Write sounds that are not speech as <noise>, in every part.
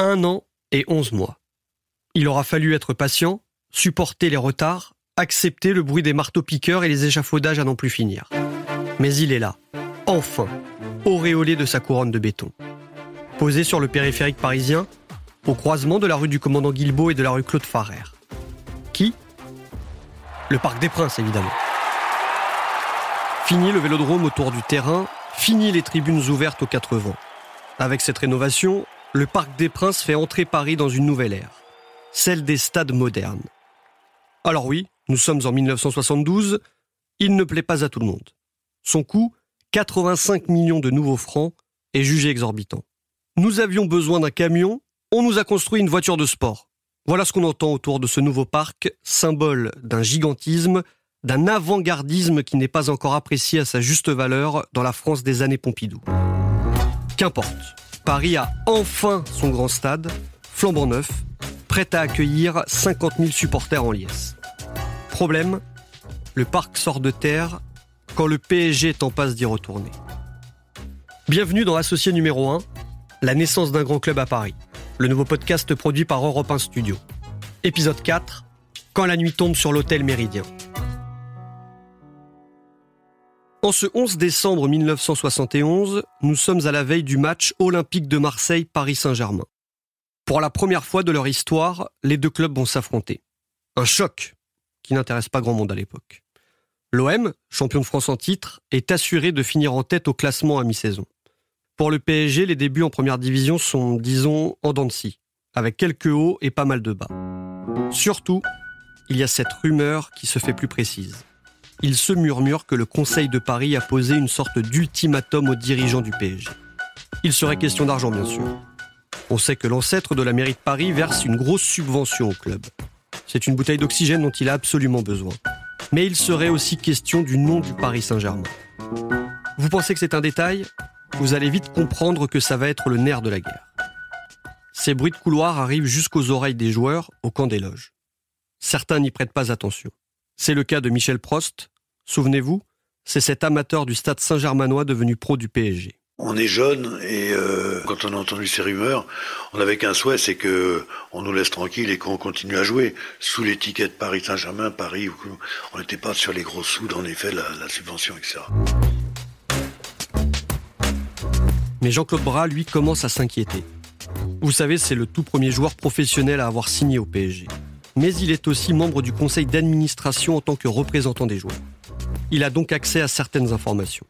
Un an et onze mois. Il aura fallu être patient, supporter les retards, accepter le bruit des marteaux-piqueurs et les échafaudages à n'en plus finir. Mais il est là, enfin, auréolé de sa couronne de béton. Posé sur le périphérique parisien, au croisement de la rue du commandant Guilbeault et de la rue Claude Farrer. Qui? Le Parc des Princes, évidemment. Fini le vélodrome autour du terrain, fini les tribunes ouvertes aux quatre vents. Avec cette rénovation, le Parc des Princes fait entrer Paris dans une nouvelle ère, celle des stades modernes. Alors oui, nous sommes en 1972, il ne plaît pas à tout le monde. Son coût, 85 millions de nouveaux francs, est jugé exorbitant. Nous avions besoin d'un camion, on nous a construit une voiture de sport. Voilà ce qu'on entend autour de ce nouveau parc, symbole d'un gigantisme, d'un avant-gardisme qui n'est pas encore apprécié à sa juste valeur dans la France des années Pompidou. Qu'importe, Paris a enfin son grand stade, flambant neuf, prêt à accueillir 50 000 supporters en liesse. Problème, le parc sort de terre quand le PSG est en passe d'y retourner. Bienvenue dans Associé numéro 1, la naissance d'un grand club à Paris, le nouveau podcast produit par Europe 1 Studio. Épisode 4, quand la nuit tombe sur l'hôtel Méridien. En ce 11 décembre 1971, nous sommes à la veille du match olympique de Marseille-Paris Saint-Germain. Pour la première fois de leur histoire, les deux clubs vont s'affronter. Un choc qui n'intéresse pas grand monde à l'époque. L'OM, champion de France en titre, est assuré de finir en tête au classement à mi-saison. Pour le PSG, les débuts en première division sont, disons, en dents de scie, avec quelques hauts et pas mal de bas. Surtout, il y a cette rumeur qui se fait plus précise il se murmure que le Conseil de Paris a posé une sorte d'ultimatum aux dirigeants du PSG. Il serait question d'argent, bien sûr. On sait que l'ancêtre de la mairie de Paris verse une grosse subvention au club. C'est une bouteille d'oxygène dont il a absolument besoin. Mais il serait aussi question du nom du Paris Saint-Germain. Vous pensez que c'est un détail? Vous allez vite comprendre que ça va être le nerf de la guerre. Ces bruits de couloir arrivent jusqu'aux oreilles des joueurs au camp des loges. Certains n'y prêtent pas attention. C'est le cas de Michel Prost. Souvenez-vous, c'est cet amateur du stade Saint-Germanois devenu pro du PSG. On est jeune et euh, quand on a entendu ces rumeurs, on n'avait qu'un souhait, c'est que on nous laisse tranquille et qu'on continue à jouer sous l'étiquette Paris Saint-Germain, Paris. On n'était pas sur les gros sous, en effet, la, la subvention, etc. Mais Jean-Claude Bras, lui, commence à s'inquiéter. Vous savez, c'est le tout premier joueur professionnel à avoir signé au PSG mais il est aussi membre du conseil d'administration en tant que représentant des joueurs. Il a donc accès à certaines informations.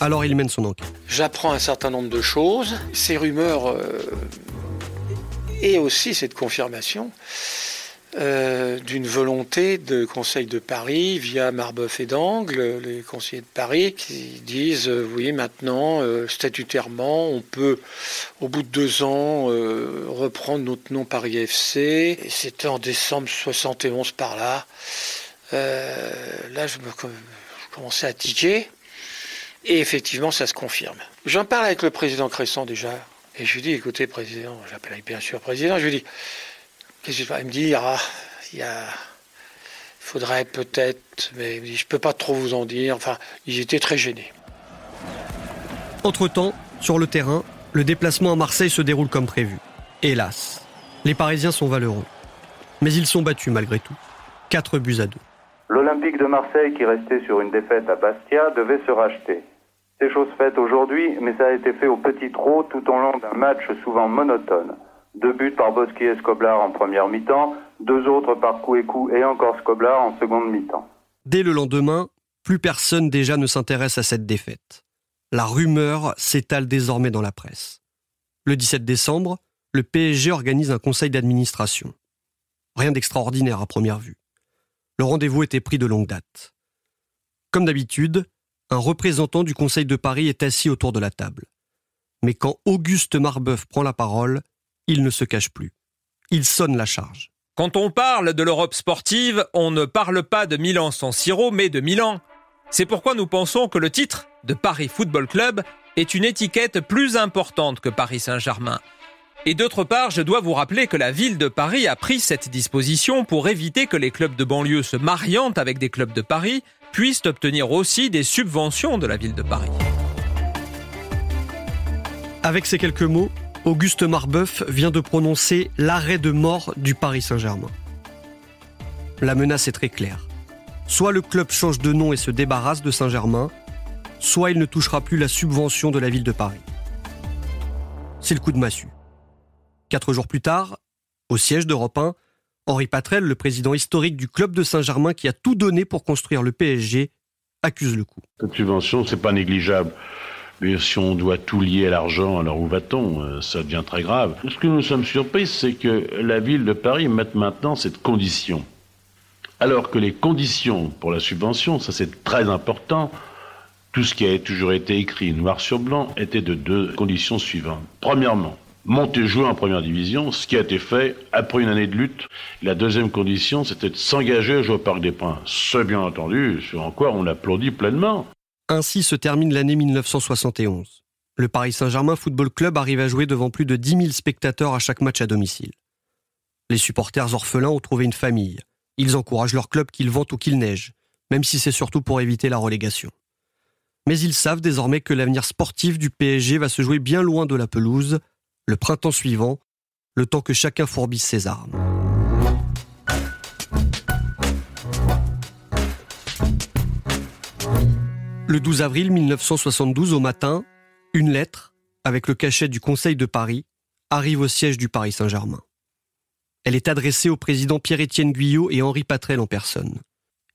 Alors il mène son enquête. J'apprends un certain nombre de choses. Ces rumeurs euh, et aussi cette confirmation euh, d'une volonté de Conseil de Paris via Marbeuf et d'Angle, les conseillers de Paris, qui disent euh, oui maintenant euh, statutairement on peut au bout de deux ans reprendre notre nom Paris FC. C'était en décembre 71 par là. là je commençais à tiquer et effectivement ça se confirme. J'en parle avec le président Cresson déjà et je lui dis écoutez président, j'appelle bien sûr président, je lui dis Qu'est-ce qu'il me dire? Ah, il faudrait peut-être, mais je ne peux pas trop vous en dire. Enfin, ils étaient très gênés. Entre-temps, sur le terrain, le déplacement à Marseille se déroule comme prévu. Hélas, les Parisiens sont valeureux. Mais ils sont battus malgré tout. 4 buts à 2. L'Olympique de Marseille, qui restait sur une défaite à Bastia, devait se racheter. C'est chose faite aujourd'hui, mais ça a été fait au petit trot tout au long d'un match souvent monotone. Deux buts par Boschi et Scoblar en première mi-temps, deux autres par Kouekou et encore Scoblar en seconde mi-temps. Dès le lendemain, plus personne déjà ne s'intéresse à cette défaite. La rumeur s'étale désormais dans la presse. Le 17 décembre, le PSG organise un conseil d'administration. Rien d'extraordinaire à première vue. Le rendez-vous était pris de longue date. Comme d'habitude, un représentant du Conseil de Paris est assis autour de la table. Mais quand Auguste Marbeuf prend la parole, il ne se cache plus. Il sonne la charge. Quand on parle de l'Europe sportive, on ne parle pas de Milan sans sirop, mais de Milan. C'est pourquoi nous pensons que le titre de Paris Football Club est une étiquette plus importante que Paris Saint-Germain. Et d'autre part, je dois vous rappeler que la ville de Paris a pris cette disposition pour éviter que les clubs de banlieue se mariant avec des clubs de Paris puissent obtenir aussi des subventions de la ville de Paris. Avec ces quelques mots, Auguste Marbeuf vient de prononcer l'arrêt de mort du Paris Saint-Germain. La menace est très claire. Soit le club change de nom et se débarrasse de Saint-Germain, soit il ne touchera plus la subvention de la ville de Paris. C'est le coup de massue. Quatre jours plus tard, au siège d'Europe 1, Henri Patrel, le président historique du club de Saint-Germain qui a tout donné pour construire le PSG, accuse le coup. Cette subvention, c'est pas négligeable. Mais si on doit tout lier à l'argent, alors où va-t-on? Euh, Ça devient très grave. Ce que nous sommes surpris, c'est que la ville de Paris mette maintenant cette condition. Alors que les conditions pour la subvention, ça c'est très important, tout ce qui a toujours été écrit noir sur blanc était de deux conditions suivantes. Premièrement, monter jouer en première division, ce qui a été fait après une année de lutte. La deuxième condition, c'était de s'engager à jouer au Parc des Princes. C'est bien entendu, sur quoi on applaudit pleinement. Ainsi se termine l'année 1971. Le Paris Saint-Germain Football Club arrive à jouer devant plus de 10 000 spectateurs à chaque match à domicile. Les supporters orphelins ont trouvé une famille. Ils encouragent leur club qu'il vente ou qu'il neige, même si c'est surtout pour éviter la relégation. Mais ils savent désormais que l'avenir sportif du PSG va se jouer bien loin de la pelouse, le printemps suivant, le temps que chacun fourbisse ses armes. Le 12 avril 1972 au matin, une lettre, avec le cachet du Conseil de Paris, arrive au siège du Paris Saint-Germain. Elle est adressée au président Pierre-Étienne Guyot et Henri Patrel en personne.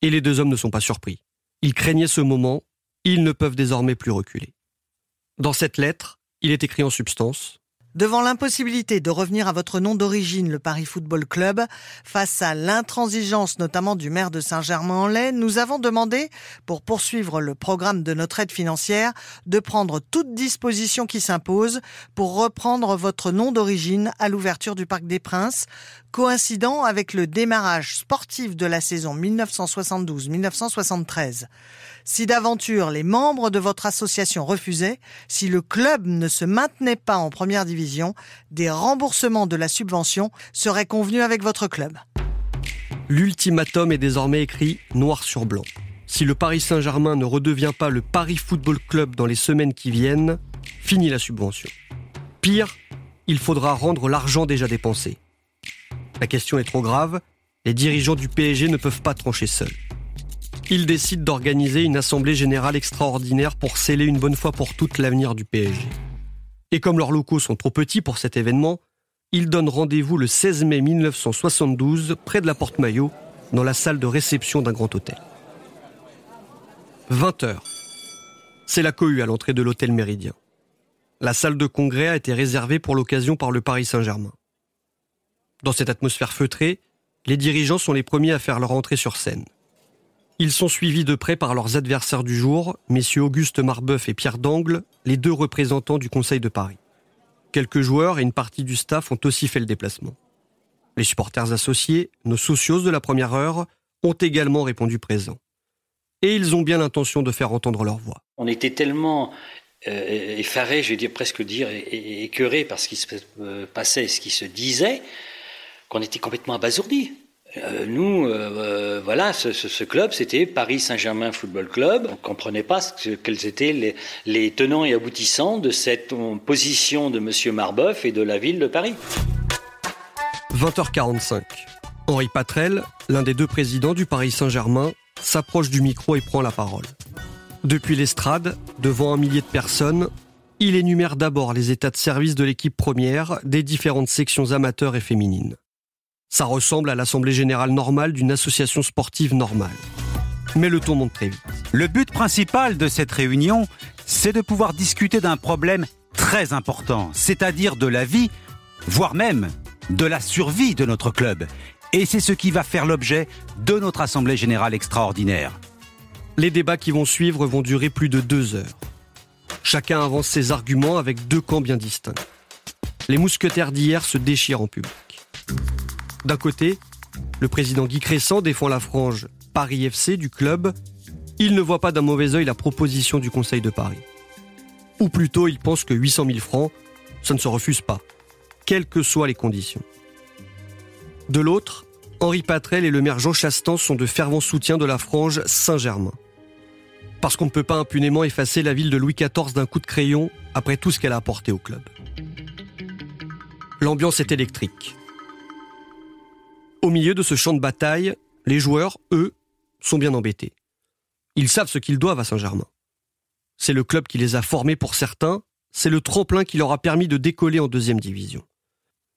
Et les deux hommes ne sont pas surpris. Ils craignaient ce moment, ils ne peuvent désormais plus reculer. Dans cette lettre, il est écrit en substance Devant l'impossibilité de revenir à votre nom d'origine, le Paris Football Club, face à l'intransigeance notamment du maire de Saint-Germain-en-Laye, nous avons demandé, pour poursuivre le programme de notre aide financière, de prendre toute disposition qui s'impose pour reprendre votre nom d'origine à l'ouverture du Parc des Princes, coïncidant avec le démarrage sportif de la saison 1972-1973. Si d'aventure les membres de votre association refusaient, si le club ne se maintenait pas en première division, des remboursements de la subvention seraient convenus avec votre club. L'ultimatum est désormais écrit noir sur blanc. Si le Paris Saint-Germain ne redevient pas le Paris Football Club dans les semaines qui viennent, fini la subvention. Pire, il faudra rendre l'argent déjà dépensé. La question est trop grave, les dirigeants du PSG ne peuvent pas trancher seuls ils décident d'organiser une assemblée générale extraordinaire pour sceller une bonne fois pour toutes l'avenir du PSG. Et comme leurs locaux sont trop petits pour cet événement, ils donnent rendez-vous le 16 mai 1972 près de la Porte Maillot, dans la salle de réception d'un grand hôtel. 20 heures. C'est la cohue à l'entrée de l'hôtel Méridien. La salle de congrès a été réservée pour l'occasion par le Paris Saint-Germain. Dans cette atmosphère feutrée, les dirigeants sont les premiers à faire leur entrée sur scène. Ils sont suivis de près par leurs adversaires du jour, messieurs Auguste Marbeuf et Pierre Dangle, les deux représentants du Conseil de Paris. Quelques joueurs et une partie du staff ont aussi fait le déplacement. Les supporters associés, nos socios de la première heure, ont également répondu présents. Et ils ont bien l'intention de faire entendre leur voix. On était tellement euh, effarés, je vais presque dire écœurés par ce qui se euh, passait, ce qui se disait, qu'on était complètement abasourdis. Euh, nous, euh, euh, voilà, ce, club, c'était Paris Saint-Germain Football Club. On ne comprenait pas quels étaient les, tenants et aboutissants de cette position de M. Marbeuf et de la ville de Paris. 20h45. Henri Patrel, l'un des deux présidents du Paris Saint-Germain, s'approche du micro et prend la parole. Depuis l'estrade, devant un millier de personnes, il énumère d'abord les états de service de l'équipe première des différentes sections amateurs et féminines. Ça ressemble à l'assemblée générale normale d'une association sportive normale. Mais le ton monte très vite. Le but principal de cette réunion, c'est de pouvoir discuter d'un problème très important, c'est-à-dire de la vie, voire même de la survie de notre club. Et c'est ce qui va faire l'objet de notre Assemblée générale extraordinaire. Les débats qui vont suivre vont durer plus de deux heures. Chacun avance ses arguments avec deux camps bien distincts. Les mousquetaires d'hier se déchirent en public. D'un côté, le président Guy Crescent défend la frange Paris FC du club. Il ne voit pas d'un mauvais œil la proposition du Conseil de Paris. Ou plutôt, il pense que 800 000 francs, ça ne se refuse pas, quelles que soient les conditions. De l'autre, Henri Patrel et le maire Jean Chastan sont de fervents soutiens de la frange Saint-Germain. Parce qu'on ne peut pas impunément effacer la ville de Louis XIV d'un coup de crayon après tout ce qu'elle a apporté au club. L'ambiance est électrique. Au milieu de ce champ de bataille, les joueurs, eux, sont bien embêtés. Ils savent ce qu'ils doivent à Saint-Germain. C'est le club qui les a formés pour certains, c'est le tremplin qui leur a permis de décoller en deuxième division.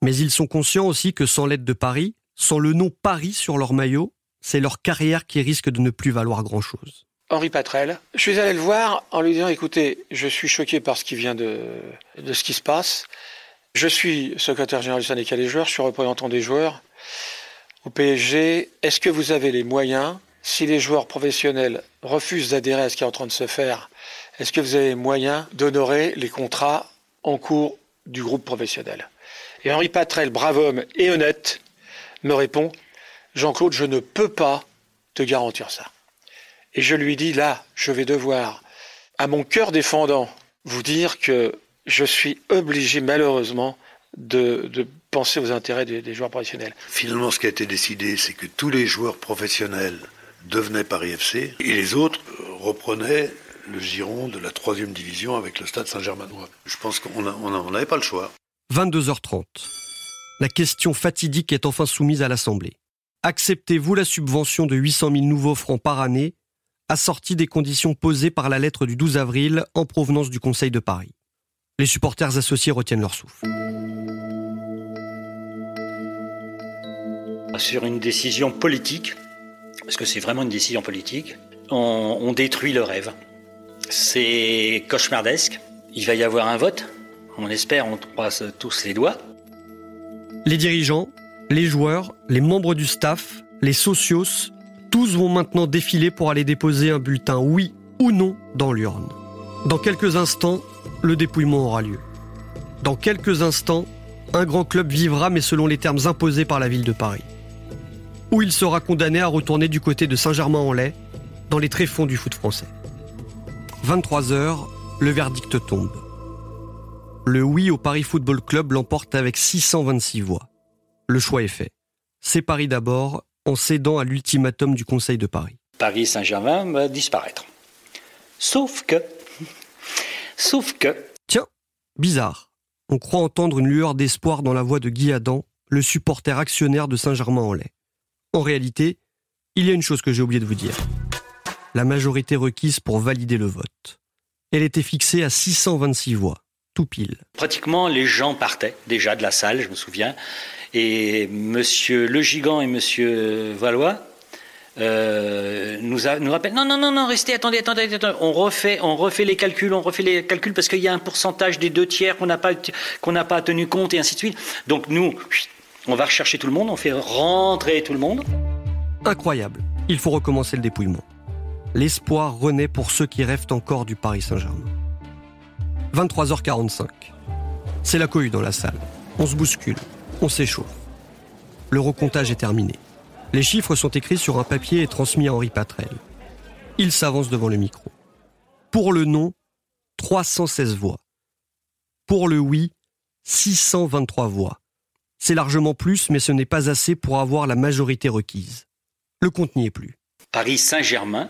Mais ils sont conscients aussi que sans l'aide de Paris, sans le nom Paris sur leur maillot, c'est leur carrière qui risque de ne plus valoir grand-chose. Henri Patrel. Je suis allé le voir en lui disant écoutez, je suis choqué par ce qui vient de, de ce qui se passe. Je suis secrétaire général du syndicat des joueurs, je suis représentant des joueurs au PSG. Est-ce que vous avez les moyens, si les joueurs professionnels refusent d'adhérer à ce qui est en train de se faire, est-ce que vous avez les moyens d'honorer les contrats en cours du groupe professionnel? Et Henri Patrel, brave homme et honnête, me répond Jean-Claude, je ne peux pas te garantir ça. Et je lui dis, là, je vais devoir, à mon cœur défendant, vous dire que je suis obligé, malheureusement, de, penser aux intérêts des, joueurs professionnels. Finalement, ce qui a été décidé, c'est que tous les joueurs professionnels devenaient Paris FC et les autres reprenaient le giron de la troisième division avec le stade Saint-Germanois. Je pense qu'on n'avait pas le choix. 22h30. La question fatidique est enfin soumise à l'Assemblée. Acceptez-vous la subvention de 800 000 nouveaux francs par année assortie des conditions posées par la lettre du 12 avril en provenance du Conseil de Paris? Les supporters associés retiennent leur souffle. Sur une décision politique, parce que c'est vraiment une décision politique, on, détruit le rêve. C'est cauchemardesque. Il va y avoir un vote. On espère, on croise tous les doigts. Les dirigeants, les joueurs, les membres du staff, les socios, tous vont maintenant défiler pour aller déposer un bulletin oui ou non dans l'urne. Dans quelques instants, le dépouillement aura lieu. Dans quelques instants, un grand club vivra mais selon les termes imposés par la ville de Paris. Où il sera condamné à retourner du côté de Saint-Germain-en-Laye, dans les tréfonds du foot français. 23 heures, le verdict tombe. Le oui au Paris Football Club l'emporte avec 626 voix. Le choix est fait. C'est Paris d'abord, en cédant à l'ultimatum du Conseil de Paris. Paris Saint-Germain va disparaître. Sauf que... Sauf que... Tiens, bizarre. On croit entendre une lueur d'espoir dans la voix de Guy Adam, le supporter actionnaire de Saint-Germain-en-Laye. En réalité, il y a une chose que j'ai oublié de vous dire. La majorité requise pour valider le vote. Elle était fixée à 626 voix, tout pile. Pratiquement, les gens partaient déjà de la salle, je me souviens. Et Monsieur Le Gigant et Monsieur Valois euh, nous, a, nous rappellent non, non, non, non, restez, attendez, attendez, attendez. On refait, on refait les calculs, on refait les calculs parce qu'il y a un pourcentage des deux tiers qu'on n'a pas, qu'on n'a pas tenu compte et ainsi de suite. Donc nous, on va rechercher tout le monde, on fait rentrer tout le monde. Incroyable. Il faut recommencer le dépouillement. L'espoir renaît pour ceux qui rêvent encore du Paris Saint-Germain. 23h45. C'est la cohue dans la salle. On se bouscule. On s'échauffe. Le recomptage est terminé. Les chiffres sont écrits sur un papier et transmis à Henri Patrel. Il s'avance devant le micro. Pour le non, 316 voix. Pour le oui, 623 voix. C'est largement plus, mais ce n'est pas assez pour avoir la majorité requise. Le compte n'y est plus. Paris Saint-Germain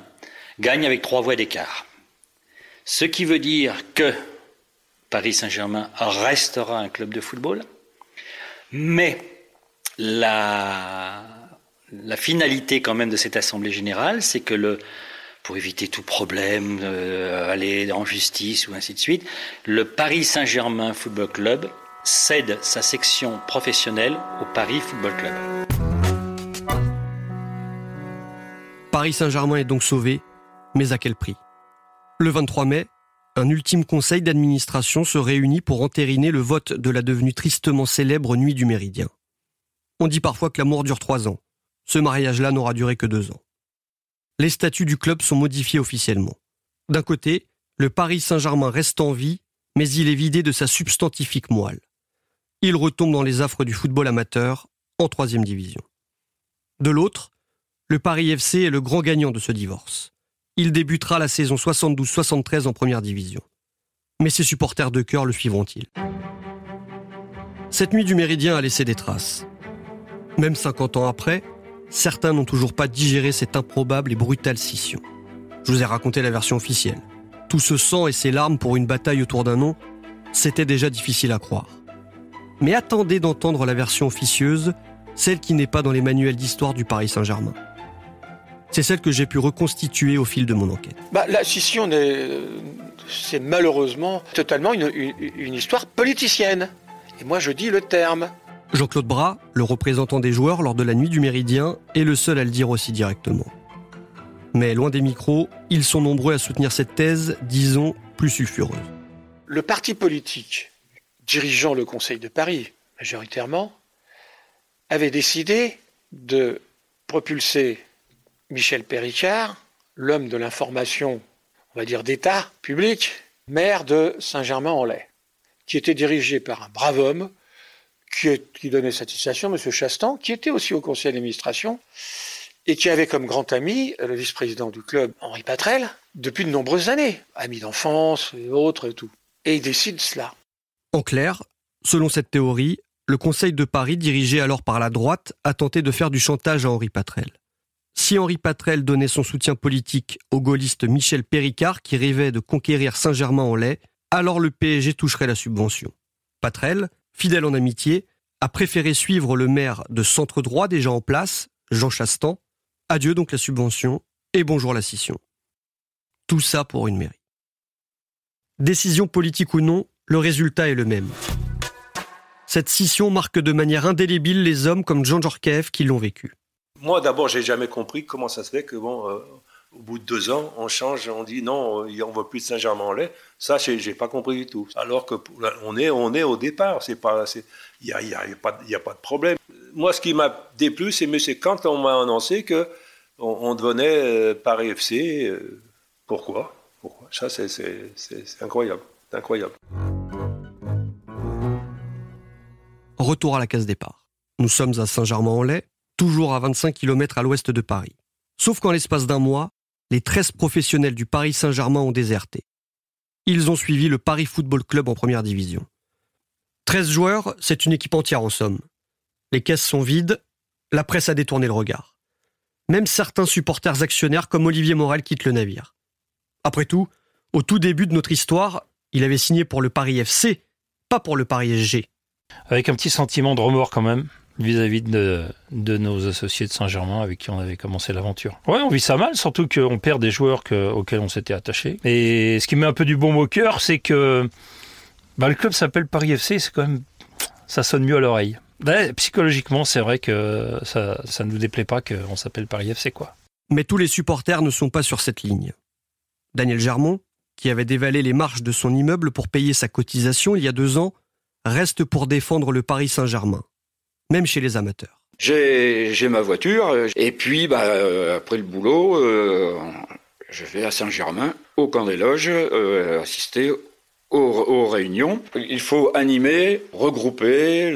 gagne avec trois voix d'écart. Ce qui veut dire que Paris Saint-Germain restera un club de football, mais la, finalité quand même de cette assemblée générale, c'est que le, pour éviter tout problème, euh, aller en justice ou ainsi de suite, le Paris Saint-Germain Football Club cède sa section professionnelle au Paris Football Club. Paris Saint-Germain est donc sauvé, mais à quel prix? Le 23 mai, un ultime conseil d'administration se réunit pour entériner le vote de la devenue tristement célèbre Nuit du Méridien. On dit parfois que l'amour dure trois ans. Ce mariage-là n'aura duré que deux ans. Les statuts du club sont modifiés officiellement. D'un côté, le Paris Saint-Germain reste en vie, mais il est vidé de sa substantifique moelle. Il retombe dans les affres du football amateur, en troisième division. De l'autre, le Paris FC est le grand gagnant de ce divorce il débutera la saison 72-73 en première division. Mais ses supporters de cœur le suivront-ils? Cette nuit du Méridien a laissé des traces. Même 50 ans après, certains n'ont toujours pas digéré cette improbable et brutale scission. Je vous ai raconté la version officielle. Tout ce sang et ces larmes pour une bataille autour d'un nom, c'était déjà difficile à croire. Mais attendez d'entendre la version officieuse, celle qui n'est pas dans les manuels d'histoire du Paris Saint-Germain. C'est celle que j'ai pu reconstituer au fil de mon enquête. Bah, la scission, c'est malheureusement totalement une, une histoire politicienne. Et moi, je dis le terme. Jean-Claude Bras, le représentant des joueurs lors de la nuit du Méridien, est le seul à le dire aussi directement. Mais loin des micros, ils sont nombreux à soutenir cette thèse, disons, plus sulfureuse. Le parti politique dirigeant le Conseil de Paris, majoritairement, avait décidé de propulser Michel Péricard, l'homme de l'information, on va dire d'État public, maire de Saint-Germain-en-Laye, qui était dirigé par un brave homme qui, donnait satisfaction, M. Chastan, qui était aussi au conseil d'administration et qui avait comme grand ami le vice-président du club, Henri Patrel, depuis de nombreuses années, amis d'enfance et autres et tout. Et il décide cela. En clair, selon cette théorie, le Conseil de Paris, dirigé alors par la droite, a tenté de faire du chantage à Henri Patrel. Si Henri Patrel donnait son soutien politique au gaulliste Michel Péricard, qui rêvait de conquérir Saint-Germain-en-Laye, alors le PSG toucherait la subvention. Patrel, fidèle en amitié, a préféré suivre le maire de centre droit déjà en place, Jean Chastan. Adieu donc la subvention et bonjour la scission. Tout ça pour une mairie. Décision politique ou non, le résultat est le même. Cette scission marque de manière indélébile les hommes comme Jean Djorkaeff qui l'ont vécu. Moi, d'abord, j'ai jamais compris comment ça se fait que, bon, euh, au bout de deux ans, on change, on dit non, on ne voit plus de Saint-Germain-en-Laye. Ça, j'ai, n'ai pas compris du tout. Alors que on est, on est au départ. C'est pas, il y a, y a, pas, y a pas de problème. Moi, ce qui m'a déplu, c'est, c'est quand on m'a annoncé que on, devenait euh, Paris FC. Euh, pourquoi? Pourquoi? Ça, c'est, c'est incroyable, incroyable. Retour à la case départ. Nous sommes à Saint-Germain-en-Laye, toujours à 25 km à l'ouest de Paris. Sauf qu'en l'espace d'un mois, les 13 professionnels du Paris Saint-Germain ont déserté. Ils ont suivi le Paris Football Club en première division. 13 joueurs, c'est une équipe entière en somme. Les caisses sont vides, la presse a détourné le regard. Même certains supporters actionnaires comme Olivier Morel quittent le navire. Après tout, au tout début de notre histoire, il avait signé pour le Paris FC, pas pour le Paris SG. Avec un petit sentiment de remords quand même vis-à-vis de, nos associés de Saint-Germain avec qui on avait commencé l'aventure. Ouais, on vit ça mal, surtout qu'on perd des joueurs auxquels on s'était attaché. Et ce qui met un peu du bon au cœur, c'est que bah, le club s'appelle Paris FC, c'est quand même ça sonne mieux à l'oreille. psychologiquement, c'est vrai que ça, ça ne nous déplaît pas qu'on s'appelle Paris FC, quoi. Mais tous les supporters ne sont pas sur cette ligne. Daniel Germont, qui avait dévalé les marches de son immeuble pour payer sa cotisation il y a deux ans, reste pour défendre le Paris Saint-Germain même chez les amateurs. J'ai ma voiture et puis bah, euh, après le boulot, euh, je vais à Saint-Germain, au camp des loges, euh, assister aux, réunions. Il faut animer, regrouper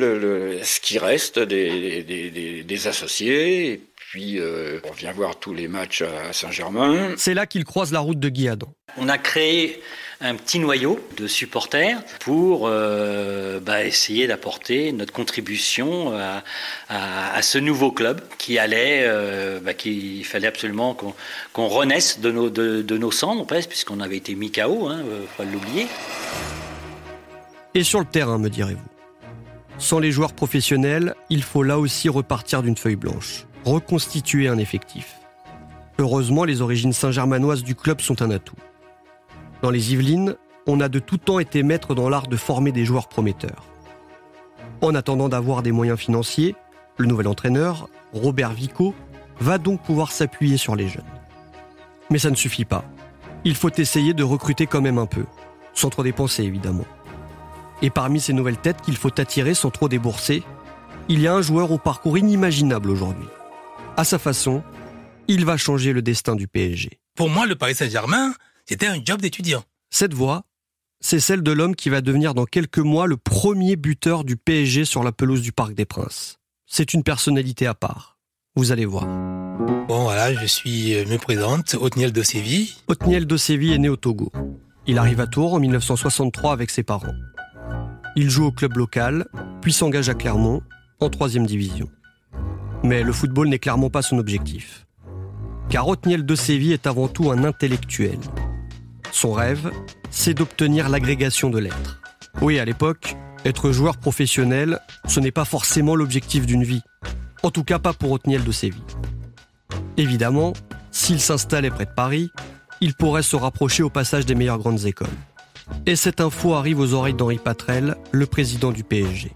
ce qui reste des, associés. Puis, on vient voir tous les matchs à Saint-Germain. C'est là qu'il croise la route de Guy Adam. On a créé un petit noyau de supporters pour euh, bah, essayer d'apporter notre contribution à, ce nouveau club qui allait, euh, bah, qu'il fallait absolument qu'on renaisse de nos, de, nos cendres, puisqu'on avait été mis KO, hein, euh, faut l'oublier. Et sur le terrain, me direz-vous? Sans les joueurs professionnels, il faut là aussi repartir d'une feuille blanche, reconstituer un effectif. Heureusement, les origines saint-germanoises du club sont un atout. Dans les Yvelines, on a de tout temps été maître dans l'art de former des joueurs prometteurs. En attendant d'avoir des moyens financiers, le nouvel entraîneur, Robert Vico, va donc pouvoir s'appuyer sur les jeunes. Mais ça ne suffit pas. Il faut essayer de recruter quand même un peu, sans trop dépenser évidemment. Et parmi ces nouvelles têtes qu'il faut attirer sans trop débourser, il y a un joueur au parcours inimaginable aujourd'hui. À sa façon, il va changer le destin du PSG. Pour moi, le Paris Saint-Germain, c'était un job d'étudiant. Cette voix, c'est celle de l'homme qui va devenir dans quelques mois le premier buteur du PSG sur la pelouse du Parc des Princes. C'est une personnalité à part. Vous allez voir. Bon, voilà, je suis, euh, me présente, Otniel de Séville. Otniel de Séville est né au Togo. Il arrive à Tours en 1963 avec ses parents. Il joue au club local, puis s'engage à Clermont, en troisième division. Mais le football n'est clairement pas son objectif. Car Otniel de Séville est avant tout un intellectuel. Son rêve, c'est d'obtenir l'agrégation de lettres. Oui, à l'époque, Être joueur professionnel, ce n'est pas forcément l'objectif d'une vie. En tout cas, pas pour Otniel de Séville. Évidemment, s'il s'installait près de Paris, il pourrait se rapprocher au passage des meilleures grandes écoles. Et cette info arrive aux oreilles d'Henri Patrel, le président du PSG.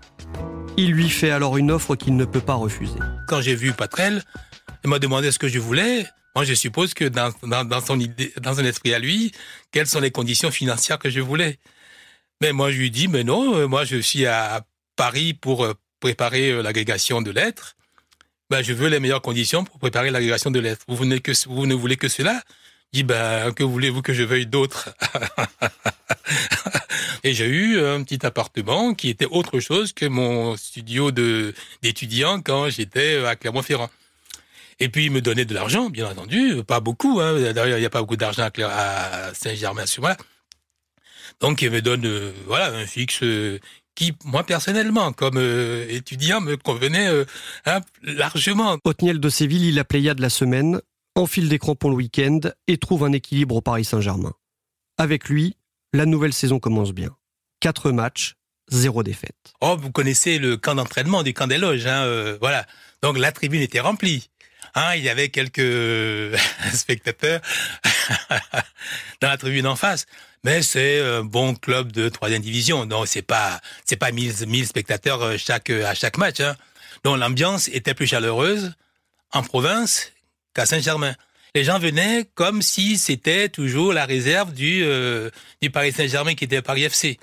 Il lui fait alors une offre qu'il ne peut pas refuser. Quand j'ai vu Patrel, il m'a demandé ce que je voulais. Moi, je suppose que dans, dans, son idée, dans son esprit à lui, quelles sont les conditions financières que je voulais. Mais moi, je lui dis, mais non, euh, moi, je suis à Paris pour euh, préparer euh, l'agrégation de lettres. Ben, je veux les meilleures conditions pour préparer l'agrégation de lettres. Vous, que, vous ne voulez que cela Dis, ben, que voulez-vous que je veuille d'autre? <laughs> Et j'ai eu un petit appartement qui était autre chose que mon studio de d'étudiant quand j'étais à Clermont-Ferrand. Et puis il me donnait de l'argent, bien entendu, pas beaucoup. Hein. D'ailleurs, il n'y a pas beaucoup d'argent à, Saint-Germain-sur-Mer. Donc il me donne euh, voilà un fixe euh, qui, moi personnellement, comme euh, étudiant, me convenait hein, largement. Otniel de Séville, il a de la semaine, enfile des crampons le week-end et trouve un équilibre au Paris Saint-Germain. Avec lui, la nouvelle saison commence bien. Quatre matchs, zéro défaite. Oh, vous connaissez le camp d'entraînement du camp des loges, hein, voilà. Donc la tribune était remplie. Hein, il y avait quelques <laughs> spectateurs <laughs> dans la tribune en face mais c'est un bon club de troisième division. Donc c'est pas c'est pas 1000 spectateurs euh, à chaque match. Hein. Donc l'ambiance était plus chaleureuse en province qu'à Saint-Germain. Les gens venaient comme si c'était toujours la réserve du euh, du Paris Saint-Germain qui était Paris FC.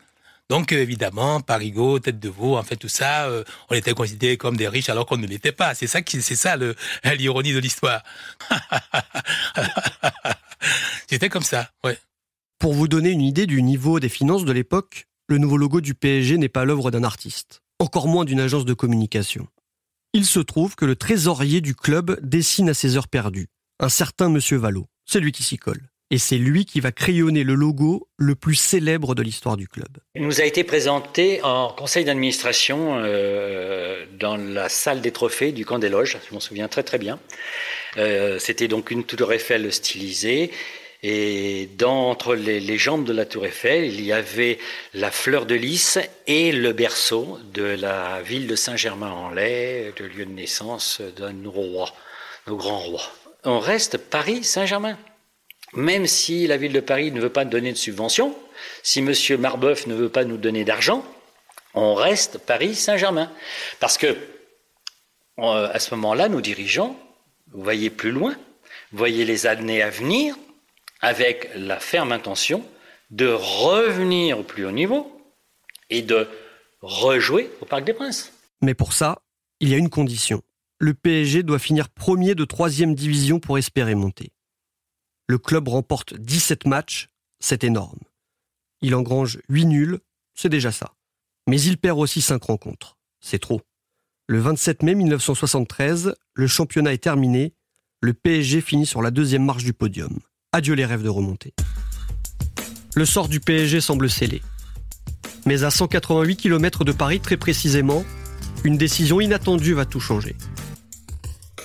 Donc évidemment, Parigo, tête de veau, en fait tout ça, euh, on était considérés comme des riches alors qu'on ne l'était pas. C'est ça qui, c'est ça <laughs> l'ironie de l'histoire. <laughs> C'était comme ça, ouais. Pour vous donner une idée du niveau des finances de l'époque, le nouveau logo du PSG n'est pas l'œuvre d'un artiste, encore moins d'une agence de communication. Il se trouve que le trésorier du club dessine à ses heures perdues, un certain Monsieur Valo. C'est lui qui s'y colle. Et c'est lui qui va crayonner le logo le plus célèbre de l'histoire du club. Il nous a été présenté en conseil d'administration euh, dans la salle des trophées du camp des loges, je m'en souviens très très bien. Euh, c'était donc une tour Eiffel stylisée et dans, entre les, jambes de la tour Eiffel, il y avait la fleur de lys et le berceau de la ville de Saint-Germain-en-Laye, le lieu de naissance d'un roi, nos grands rois. On reste Paris-Saint-Germain. Même si la ville de Paris ne veut pas donner de subvention, si M. Marbeuf ne veut pas nous donner d'argent, on reste Paris-Saint-Germain. Parce que, euh, à ce moment-là, nos dirigeants, vous voyez plus loin, vous voyez les années à venir, avec la ferme intention de revenir au plus haut niveau et de rejouer au Parc des Princes. Mais pour ça, il y a une condition. Le PSG doit finir premier de troisième division pour espérer monter. Le club remporte 17 matchs, c'est énorme. Il engrange 8 nuls, c'est déjà ça. Mais il perd aussi 5 rencontres, c'est trop. Le 27 mai 1973, le championnat est terminé, le PSG finit sur la deuxième marche du podium. Adieu les rêves de remonter. Le sort du PSG semble scellé. Mais à 188 km de Paris très précisément, une décision inattendue va tout changer.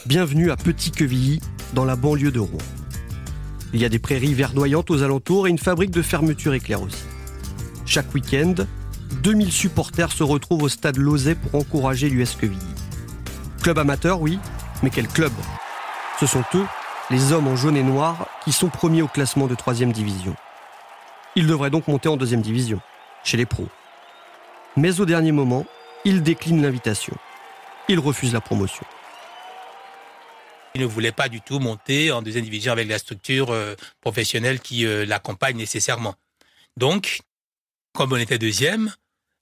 Bienvenue à Petit-Quevilly, dans la banlieue de Rouen. Il y a des prairies verdoyantes aux alentours et une fabrique de fermeture éclair aussi. Chaque week-end, 2000 supporters se retrouvent au stade Lozet pour encourager l'US Quevilly. Club amateur, oui, mais quel club? Ce sont eux les hommes en jaune et noir qui sont premiers au classement de 3 division. Ils devraient donc monter en deuxième division, chez les pros. Mais au dernier moment, ils déclinent l'invitation. Ils refusent la promotion. Ils ne voulaient pas du tout monter en deuxième division avec la structure euh, professionnelle qui euh, l'accompagne nécessairement. Donc, comme on était deuxième,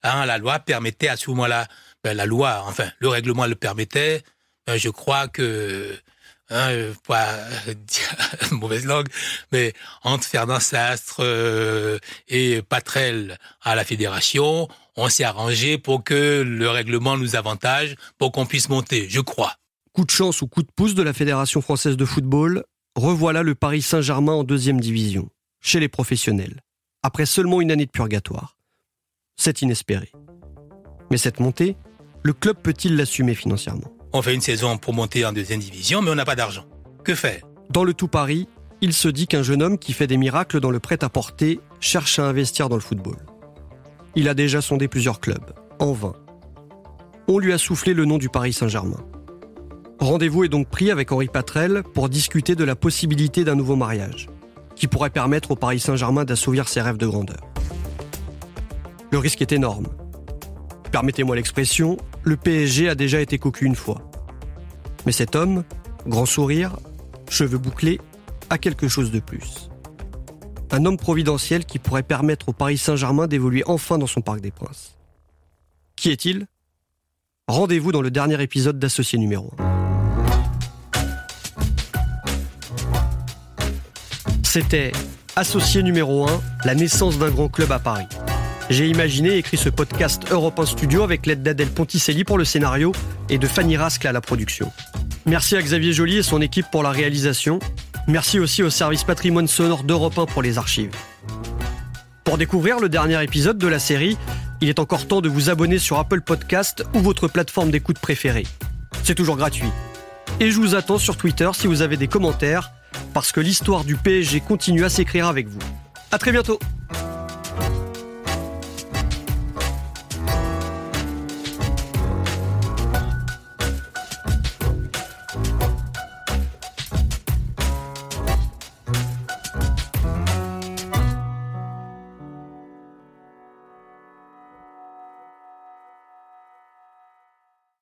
hein, la loi permettait à ce moment-là, ben, la loi, enfin, le règlement le permettait. Ben, je crois que hein, euh, pas <laughs> mauvaise langue, mais entre Fernand Sastre euh, et Patrel à la fédération, on s'est arrangé pour que le règlement nous avantage, pour qu'on puisse monter, je crois. Coup de chance ou coup de pouce de la Fédération française de football, revoilà le Paris Saint-Germain en deuxième division, chez les professionnels, après seulement une année de purgatoire. C'est inespéré. Mais cette montée, le club peut-il l'assumer financièrement? On fait une saison pour monter en deuxième division, mais on n'a pas d'argent. Que faire? Dans le tout Paris, il se dit qu'un jeune homme qui fait des miracles dans le prêt-à-porter cherche à investir dans le football. Il a déjà sondé plusieurs clubs, En vain. On lui a soufflé le nom du Paris Saint-Germain. Rendez-vous est donc pris avec Henri Patrel pour discuter de la possibilité d'un nouveau mariage, qui pourrait permettre au Paris Saint-Germain d'assouvir ses rêves de grandeur. Le risque est énorme. Permettez-moi l'expression, le PSG a déjà été cocu une fois. Mais cet homme, grand sourire, cheveux bouclés, a quelque chose de plus. Un homme providentiel qui pourrait permettre au Paris Saint-Germain d'évoluer enfin dans son Parc des Princes. Qui est-il? Rendez-vous dans le dernier épisode d'Associé numéro 1. C'était Associé numéro 1, la naissance d'un grand club à Paris. J'ai imaginé et écrit ce podcast Europe 1 Studio avec l'aide d'Adèle Ponticelli pour le scénario et de Fanny Rascle à la production. Merci à Xavier Joly et son équipe pour la réalisation. Merci aussi au service patrimoine sonore d'Europe 1 pour les archives. Pour découvrir le dernier épisode de la série, il est encore temps de vous abonner sur Apple Podcast ou votre plateforme d'écoute préférée. C'est toujours gratuit. Et je vous attends sur Twitter si vous avez des commentaires, parce que l'histoire du PSG continue à s'écrire avec vous. À très bientôt